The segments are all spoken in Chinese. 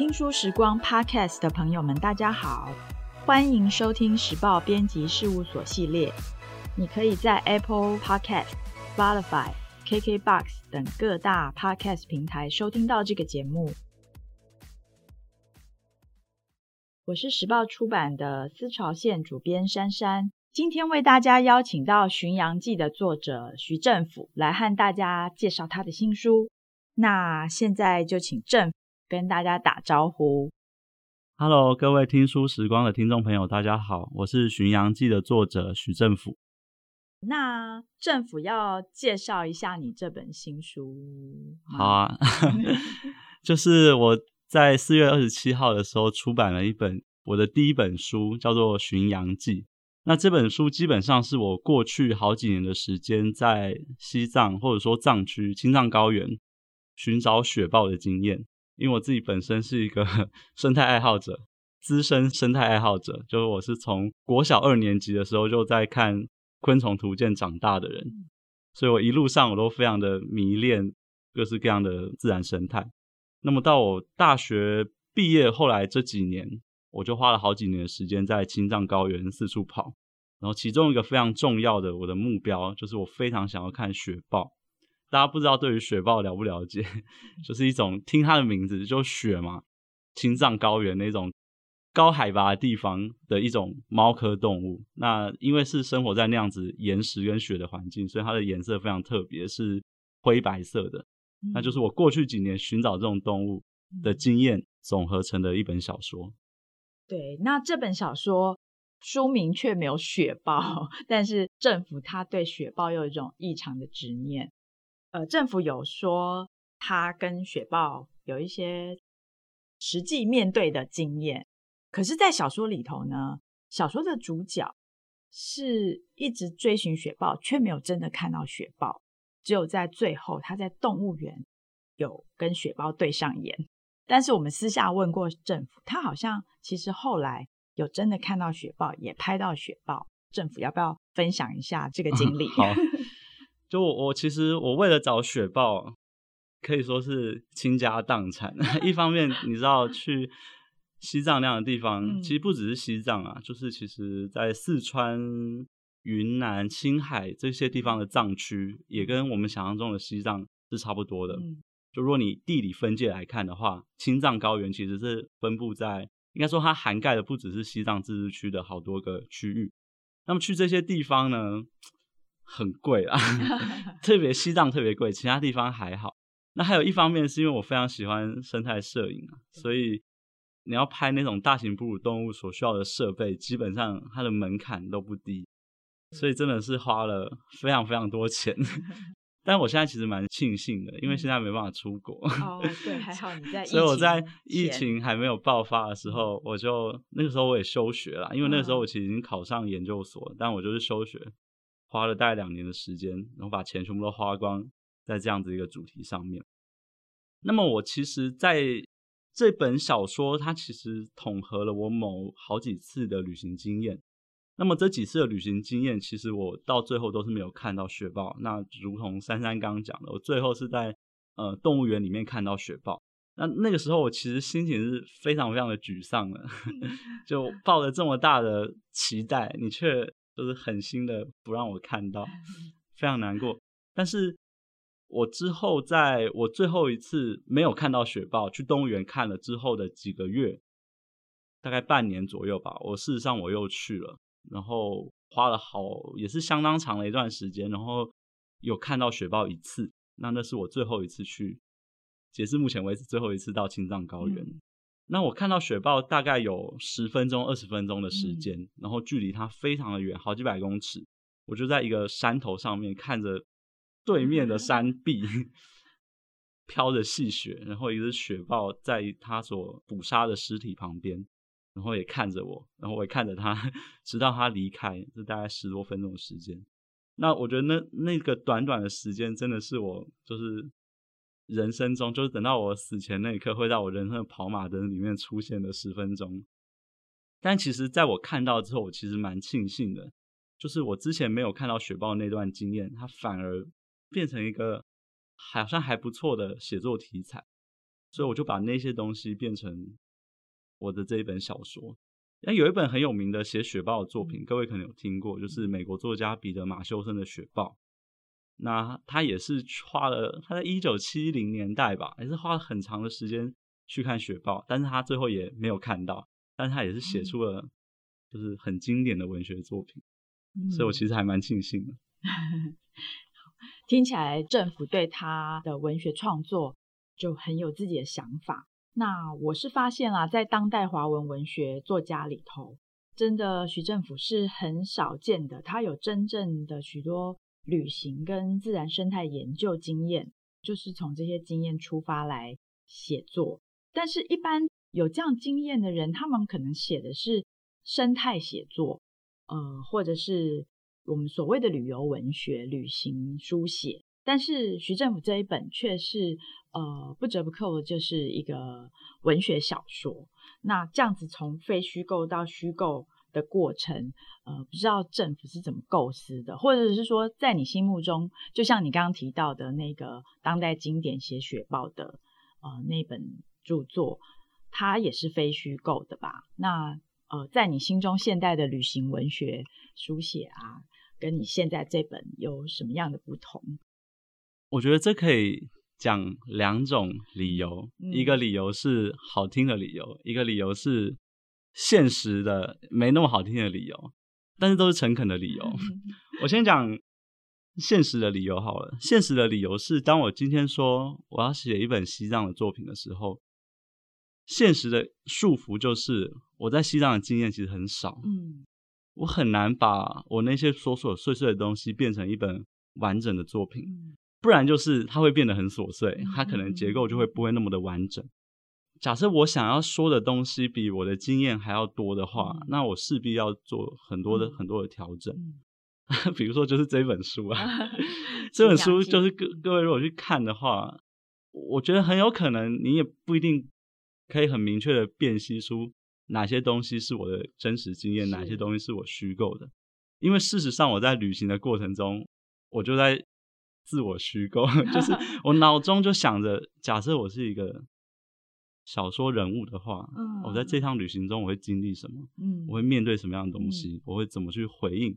听书时光 Podcast 的朋友们，大家好，欢迎收听时报编辑事务所系列。你可以在 Apple Podcast、Spotify、KKBox 等各大 Podcast 平台收听到这个节目。我是时报出版的思潮线主编珊珊，今天为大家邀请到《巡洋记》的作者徐政甫来和大家介绍他的新书。那现在就请政跟大家打招呼。Hello，各位听书时光的听众朋友，大家好，我是《巡洋记》的作者徐政府。那政府要介绍一下你这本新书。好啊，就是我在四月二十七号的时候出版了一本我的第一本书，叫做《巡洋记》。那这本书基本上是我过去好几年的时间在西藏或者说藏区青藏高原寻找雪豹的经验。因为我自己本身是一个 生态爱好者，资深生态爱好者，就是我是从国小二年级的时候就在看《昆虫图鉴》长大的人，所以我一路上我都非常的迷恋各式各样的自然生态。那么到我大学毕业后来这几年，我就花了好几年的时间在青藏高原四处跑，然后其中一个非常重要的我的目标就是我非常想要看雪豹。大家不知道对于雪豹了不了解，就是一种听它的名字就雪嘛，青藏高原那种高海拔的地方的一种猫科动物。那因为是生活在那样子岩石跟雪的环境，所以它的颜色非常特别，是灰白色的。嗯。那就是我过去几年寻找这种动物的经验总合成的一本小说。对，那这本小说书名却没有雪豹，但是政府他对雪豹又有一种异常的执念。呃，政府有说他跟雪豹有一些实际面对的经验，可是，在小说里头呢，小说的主角是一直追寻雪豹，却没有真的看到雪豹，只有在最后，他在动物园有跟雪豹对上眼。但是我们私下问过政府，他好像其实后来有真的看到雪豹，也拍到雪豹。政府要不要分享一下这个经历？好。就我，我其实我为了找雪豹，可以说是倾家荡产。一方面，你知道去西藏那样的地方，嗯，其实不只是西藏啊，就是其实在四川、云南、青海这些地方的藏区，也跟我们想象中的西藏是差不多的。嗯，就如果你地理分界来看的话，青藏高原其实是分布在，应该说它涵盖的不只是西藏自治区的好多个区域。那么去这些地方呢，很贵啊，特别西藏特别贵，其他地方还好。那还有一方面是因为我非常喜欢生态摄影啊，所以你要拍那种大型哺乳动物所需要的设备，基本上它的门槛都不低，所以真的是花了非常非常多钱。但我现在其实蛮庆幸的，因为现在没办法出国。哦，对，还好你在。所以我在疫情还没有爆发的时候，我就那个时候我也休学了，因为那个时候我其实已经考上研究所，但我就是休学。花了大概两年的时间，然后把钱全部都花光在这样子一个主题上面。那么我其实在这本小说，它其实统合了我某好几次的旅行经验。那么这几次的旅行经验，其实我到最后都是没有看到雪豹。那如同珊珊刚刚讲的，我最后是在呃动物园里面看到雪豹。那那个时候我其实心情是非常非常的沮丧的，就抱着这么大的期待，你却。就是狠心的不让我看到，非常难过。但是我之后在我最后一次没有看到雪豹，去动物园看了之后的几个月，大概半年左右吧，我事实上我又去了，然后花了好也是相当长的一段时间，然后有看到雪豹一次。那那是我最后一次去，截至目前为止最后一次到青藏高原。嗯那我看到雪豹大概有十分钟、二十分钟的时间，嗯，然后距离它非常的远，好几百公尺。我就在一个山头上面看着对面的山 壁飘着细雪，然后一只雪豹在它所捕杀的尸体旁边，然后也看着我，然后我也看着它，直到它离开，这大概十多分钟的时间。那我觉得那那个短短的时间，真的是我就是。人生中，就是等到我死前那一刻，会在我人生的跑马灯里面出现的十分钟。但其实，在我看到之后，我其实蛮庆幸的，就是我之前没有看到雪豹那段经验，它反而变成一个好像还不错的写作题材。所以我就把那些东西变成我的这一本小说。那有一本很有名的写雪豹的作品，各位可能有听过，就是美国作家彼得马修森的《雪豹》。那他也是花了，他在一九七零年代吧，也是花了很长的时间去看雪豹，但是他最后也没有看到，但是他也是写出了就是很经典的文学作品，嗯、所以我其实还蛮庆幸的。听起来政府对他的文学创作就很有自己的想法。那我是发现啦，在当代华文文学作家里头，真的徐政府是很少见的，他有真正的许多。旅行跟自然生态研究经验，就是从这些经验出发来写作。但是，一般有这样经验的人，他们可能写的是生态写作，呃，或者是我们所谓的旅游文学、旅行书写。但是，徐政府这一本却是呃不折不扣的，就是一个文学小说。那这样子从非虚构到虚构。的过程，呃，不知道政府是怎么构思的，或者是说，在你心目中，就像你刚刚提到的那个当代经典写雪豹的，呃，那本著作，它也是非虚构的吧？那呃，在你心中，现代的旅行文学书写啊，跟你现在这本有什么样的不同？我觉得这可以讲两种理由，嗯、一个理由是好听的理由，一个理由是。现实的没那么好听的理由，但是都是诚恳的理由。我先讲现实的理由好了。现实的理由是，当我今天说我要写一本西藏的作品的时候，现实的束缚就是我在西藏的经验其实很少。嗯，我很难把我那些琐琐碎碎的东西变成一本完整的作品，不然就是它会变得很琐碎，它可能结构就会不会那么的完整。假设我想要说的东西比我的经验还要多的话，嗯、那我势必要做很多的、嗯、很多的调整。嗯、比如说，就是这本书啊，啊这本书就是各各位如果去看的话，我觉得很有可能你也不一定可以很明确的辨析出哪些东西是我的真实经验，哪些东西是我虚构的。因为事实上，我在旅行的过程中，我就在自我虚构，就是我脑中就想着，假设我是一个。小说人物的话，嗯、我在这趟旅行中我会经历什么？嗯，我会面对什么样的东西？嗯、我会怎么去回应？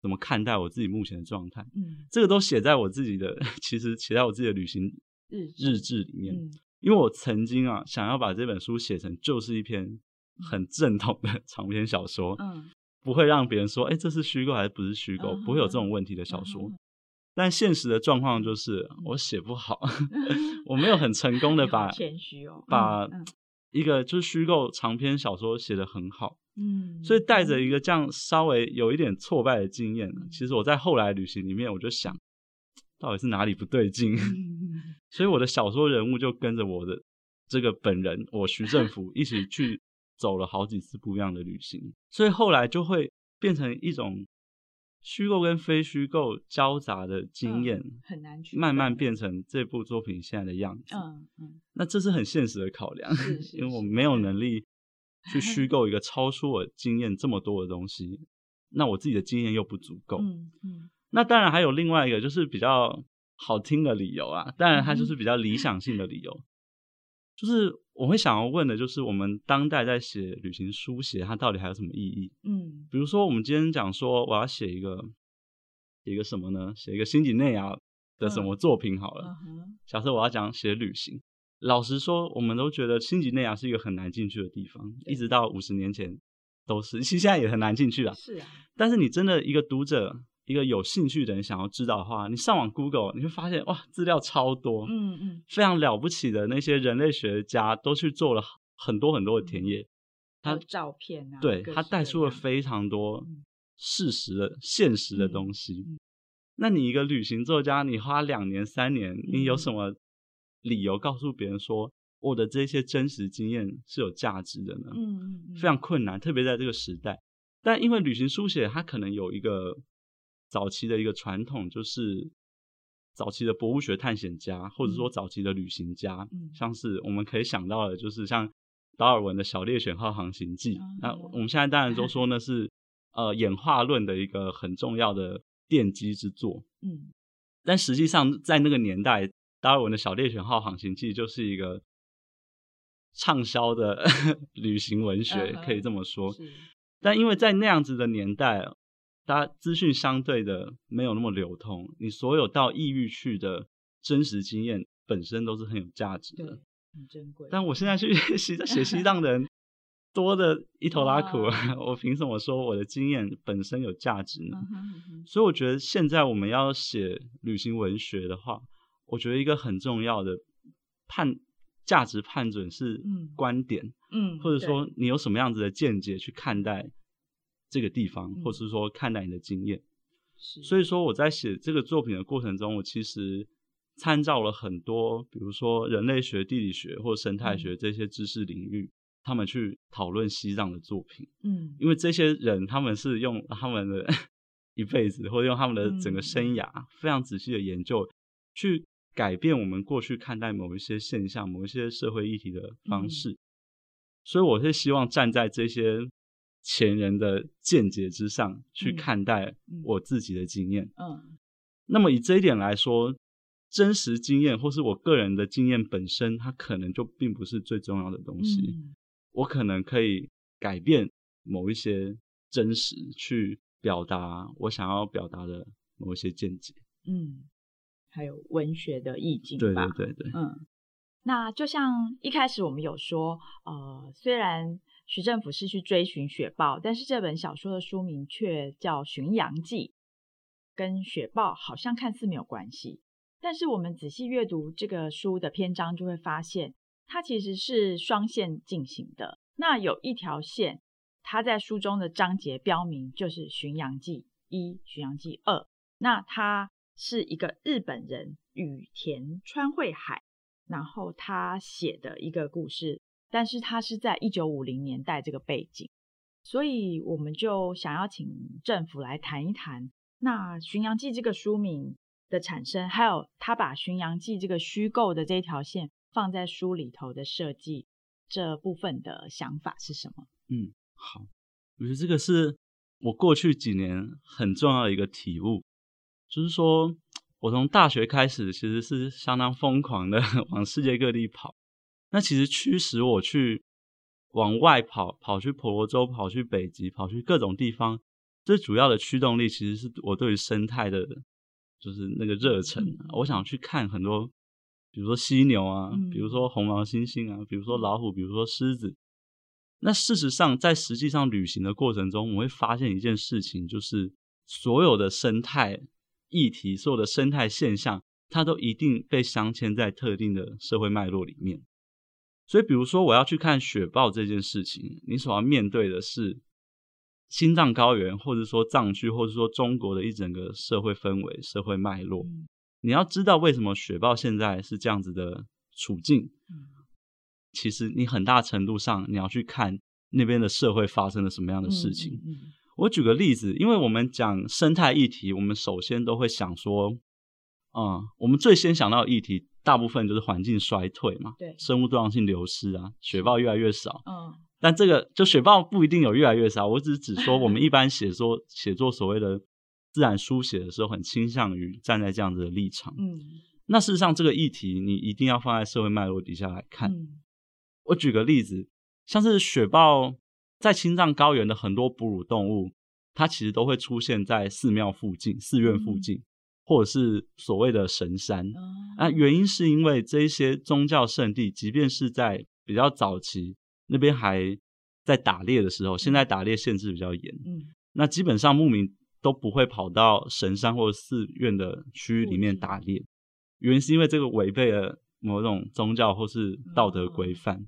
怎么看待我自己目前的状态？嗯，这个都写在我自己的，其实写在我自己的旅行日日志里面。嗯、因为我曾经啊，想要把这本书写成就是一篇很正统的 长篇小说，嗯，不会让别人说，哎，这是虚构还是不是虚构？嗯、不会有这种问题的小说。但现实的状况就是我写不好，我没有很成功的把谦虚哦，把一个就是虚构长篇小说写得很好，嗯，所以带着一个这样稍微有一点挫败的经验，其实我在后来旅行里面我就想，到底是哪里不对劲，所以我的小说人物就跟着我的这个本人我徐政府一起去走了好几次不一样的旅行，所以后来就会变成一种。虚构跟非虚构交杂的经验，嗯，很难去慢慢变成这部作品现在的样子。嗯嗯，那这是很现实的考量，是是是，因为我没有能力去虚构一个超出我经验这么多的东西，那我自己的经验又不足够。嗯嗯，那当然还有另外一个就是比较好听的理由啊，当然它就是比较理想性的理由，就是。我会想要问的就是，我们当代在写旅行书写，它到底还有什么意义？嗯，比如说我们今天讲说，我要写一个写一个什么呢？写一个新几内亚的什么作品好了。嗯、假设我要讲写旅行，老实说，我们都觉得新几内亚是一个很难进去的地方，一直到五十年前都是，其实现在也很难进去了。是啊，但是你真的一个读者。一个有兴趣的人想要知道的话，你上网 Google，你会发现哇，资料超多，嗯嗯，非常了不起的那些人类学家都去做了很多很多的田野，他照片啊，对，他带出了非常多事实的、现实的东西。那你一个旅行作家，你花两年三年，你有什么理由告诉别人说我的这些真实经验是有价值的呢？嗯嗯，非常困难，特别在这个时代。但因为旅行书写，它可能有一个。早期的一个传统就是，早期的博物学探险家，或者说早期的旅行家，嗯、像是我们可以想到的，就是像达尔文的《小猎犬号航行记》嗯。那我们现在当然都说 那是呃演化论的一个很重要的奠基之作。嗯，但实际上在那个年代，达尔文的《小猎犬号航行记》就是一个畅销的 旅行文学，可以这么说。是但因为在那样子的年代，大家资讯相对的没有那么流通，你所有到异域去的真实经验本身都是很有价值的，很珍贵。但我现在去 西 写西藏的人多的一头拉苦，我凭什么说我的经验本身有价值呢？所以我觉得现在我们要写旅行文学的话，我觉得一个很重要的判价值判准是观点，嗯，或者说你有什么样子的见解去看待这个地方，或者是说看待你的经验。所以说我在写这个作品的过程中，我其实参照了很多，比如说人类学、地理学或生态学这些知识领域。他们去讨论西藏的作品，嗯，因为这些人他们是用他们的一辈子，或者用他们的整个生涯，非常仔细的研究，去改变我们过去看待某一些现象、某一些社会议题的方式。所以，我是希望站在这些前人的见解之上去看待我自己的经验。嗯，那么以这一点来说。真实经验，或是我个人的经验本身，它可能就并不是最重要的东西。嗯、我可能可以改变某一些真实，去表达我想要表达的某一些见解。嗯，还有文学的意境吧。对对对对。嗯，那就像一开始我们有说，呃，虽然徐政府是去追寻雪豹，但是这本小说的书名却叫《巡洋记》，跟雪豹好像看似没有关系。但是我们仔细阅读这个书的篇章，就会发现它其实是双线进行的。那有一条线，它在书中的章节标明就是《巡洋记一》《巡洋记二》。那它是一个日本人羽田川惠海，然后他写的一个故事，但是他是在一九五零年代这个背景，所以我们就想要请政府来谈一谈那《巡洋记》这个书名的产生，还有他把《巡洋记》这个虚构的这一条线放在书里头的设计，这部分的想法是什么？嗯，好，我觉得这个是我过去几年很重要的一个体悟，就是说我从大学开始其实是相当疯狂的 往世界各地跑，那其实驱使我去往外跑，跑去婆罗洲，跑去北极，跑去各种地方，最主要的驱动力其实是我对于生态的。就是那个热忱，嗯，我想去看很多，比如说犀牛啊，嗯，比如说红毛猩猩啊，比如说老虎，比如说狮子。那事实上，在实际上旅行的过程中，我会发现一件事情，就是所有的生态议题，所有的生态现象，它都一定被镶嵌在特定的社会脉络里面。所以，比如说我要去看雪豹这件事情，你所要面对的是。青藏高原，或者说藏区，或者说中国的一整个社会氛围、社会脉络，嗯，你要知道为什么雪豹现在是这样子的处境，嗯，其实你很大程度上你要去看那边的社会发生了什么样的事情。我举个例子，因为我们讲生态议题，我们首先都会想说，嗯，我们最先想到的议题，大部分就是环境衰退嘛，对，生物多样性流失啊，雪豹越来越少，嗯。但这个就雪豹不一定有越来越少，我只是只说我们 一般写作写作所谓的自然书写的时候，很倾向于站在这样子的立场。嗯，那事实上这个议题你一定要放在社会脉络底下来看。嗯，我举个例子，像是雪豹在青藏高原的很多哺乳动物，它其实都会出现在寺庙附近、寺院附近，或者是所谓的神山。啊，原因是因为这一些宗教圣地，即便是在比较早期。那边还在打猎的时候，现在打猎限制比较严。嗯，那基本上牧民都不会跑到神山或者寺院的区域里面打猎，原因是因为这个违背了某种宗教或是道德规范。嗯。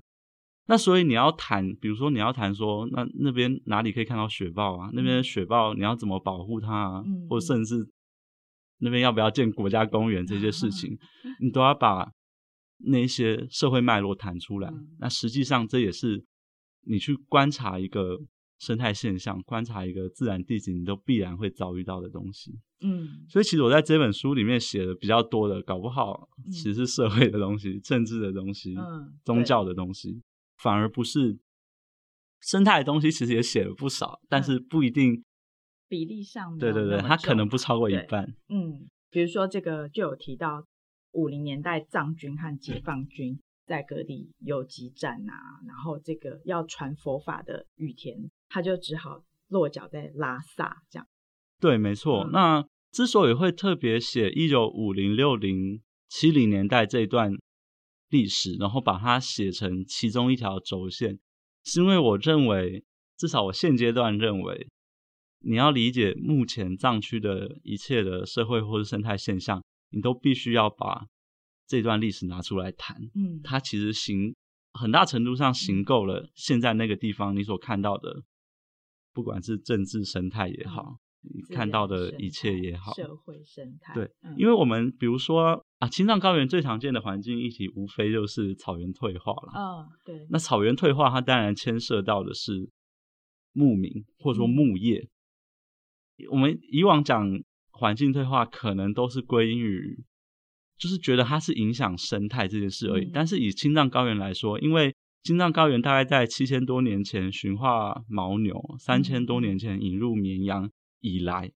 那所以你要谈，比如说你要谈说，那那边哪里可以看到雪豹啊？那边的雪豹你要怎么保护它啊？嗯，或甚至那边要不要建国家公园这些事情，嗯，你都要把。那些社会脉络谈出来，嗯，那实际上这也是你去观察一个生态现象，观察一个自然地景，你都必然会遭遇到的东西。嗯，所以其实我在这本书里面写的比较多的，搞不好其实是社会的东西、嗯、政治的东西、嗯、宗教的东西，反而不是生态的东西。其实也写了不少，嗯，但是不一定比例上，对对对，它可能不超过一半。嗯，比如说这个就有提到。五零年代，藏军和解放军在各地游击战啊，然后这个要传佛法的羽田，他就只好落脚在拉萨这样。对，没错。嗯、那之所以会特别写一九五零、六零、七零年代这一段历史，然后把它写成其中一条轴线，是因为我认为，至少我现阶段认为。你要理解目前藏区的一切的社会或者生态现象，你都必须要把这段历史拿出来谈。嗯，它其实行很大程度上行够了现在那个地方你所看到的，不管是政治生态也好，嗯、你看到的一切也好，社会生态。对，嗯、因为我们比如说啊，青藏高原最常见的环境议题，无非就是草原退化了。哦，对。那草原退化，它当然牵涉到的是牧民或者说牧业。嗯我们以往讲环境退化，可能都是归因于，就是觉得它是影响生态这件事而已。嗯、但是以青藏高原来说，因为青藏高原大概在七千多年前驯化牦牛，三千多年前引入绵羊以来，嗯、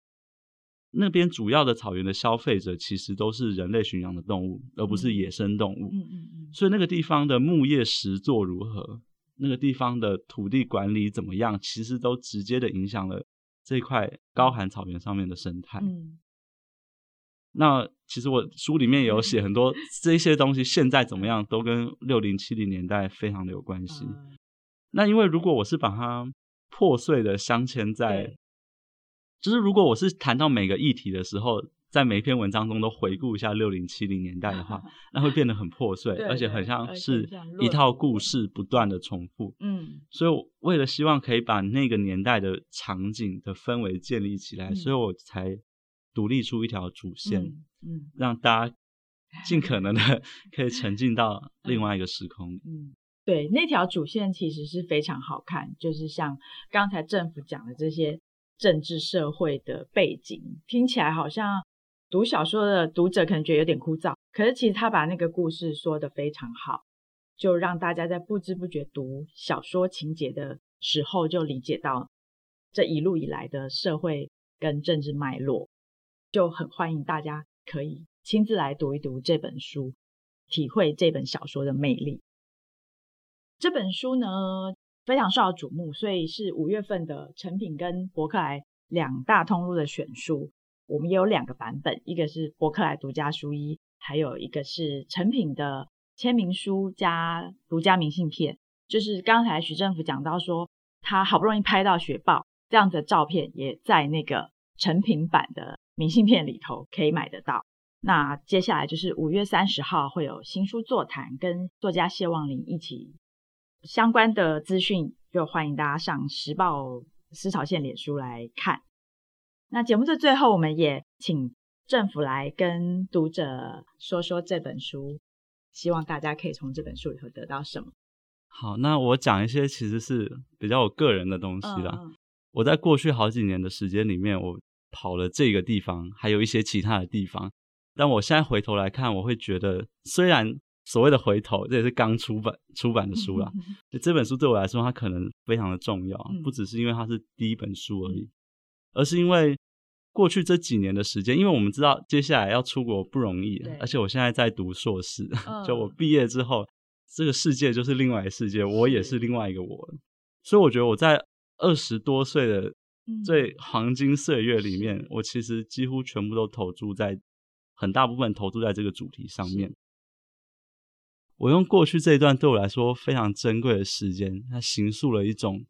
那边主要的草原的消费者其实都是人类驯养的动物，而不是野生动物。嗯嗯嗯、所以那个地方的牧业实作如何，那个地方的土地管理怎么样，其实都直接的影响了。这块高寒草原上面的生态，嗯，那其实我书里面有写很多 这些东西，现在怎么样，都跟六零七零年代非常的有关系。嗯、那因为如果我是把它破碎的镶嵌在，就是如果我是谈到每个议题的时候。在每一篇文章中都回顾一下六零七零年代的话，那会变得很破碎，而且很像是一套故事不断的重复。嗯，所以我为了希望可以把那个年代的场景的氛围建立起来，所以我才独立出一条主线，嗯，让大家尽可能的 可以沉浸到另外一个时空。嗯，对，那条主线其实是非常好看，就是像刚才政府讲的这些政治社会的背景，听起来好像。读小说的读者可能觉得有点枯燥，可是其实他把那个故事说得非常好，就让大家在不知不觉读小说情节的时候，就理解到这一路以来的社会跟政治脉络，就很欢迎大家可以亲自来读一读这本书，体会这本小说的魅力。这本书呢，非常受到瞩目，所以是五月份的诚品跟博客来两大通路的选书。我们也有两个版本，一个是博客来独家书衣，还有一个是成品的签名书加独家明信片。就是刚才许政府讲到说，他好不容易拍到雪豹这样子的照片，也在那个成品版的明信片里头可以买得到。那接下来就是五月三十号会有新书座谈，跟作家谢望林一起相关的资讯，就欢迎大家上时报思潮线脸书来看。那节目的最后，我们也请政府来跟读者说说这本书，希望大家可以从这本书里头得到什么。好，那我讲一些其实是比较我个人的东西啦。嗯、我在过去好几年的时间里面，我跑了这个地方，还有一些其他的地方。但我现在回头来看，我会觉得，虽然所谓的回头，这也是刚出版出版的书啦。这本书对我来说，它可能非常的重要，不只是因为它是第一本书而已。而是因为过去这几年的时间，因为我们知道接下来要出国不容易，而且我现在在读硕士，嗯、就我毕业之后，这个世界就是另外一个世界，我也是另外一个我。所以我觉得我在二十多岁的最黄金岁月里面，嗯、我其实几乎全部都投注在很大部分投注在这个主题上面。我用过去这一段对我来说非常珍贵的时间，它形塑了一种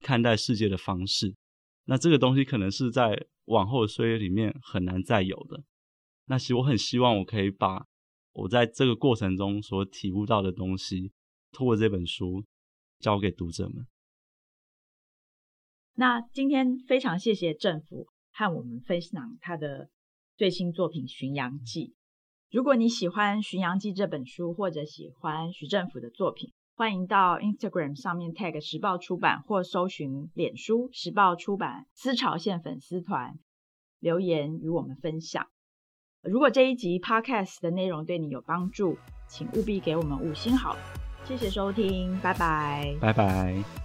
看待世界的方式。那这个东西可能是在往后的岁月里面很难再有的。那其实我很希望我可以把我在这个过程中所体悟到的东西，透过这本书交给读者们。那今天非常谢谢政府和我们分享他的最新作品《巡洋记》。如果你喜欢《巡洋记》这本书，或者喜欢徐政府的作品，欢迎到 Instagram 上面 tag 时报出版，或搜寻脸书时报出版思潮线粉丝团留言与我们分享。如果这一集 Podcast 的内容对你有帮助，请务必给我们五星好评。谢谢收听，拜拜，拜拜。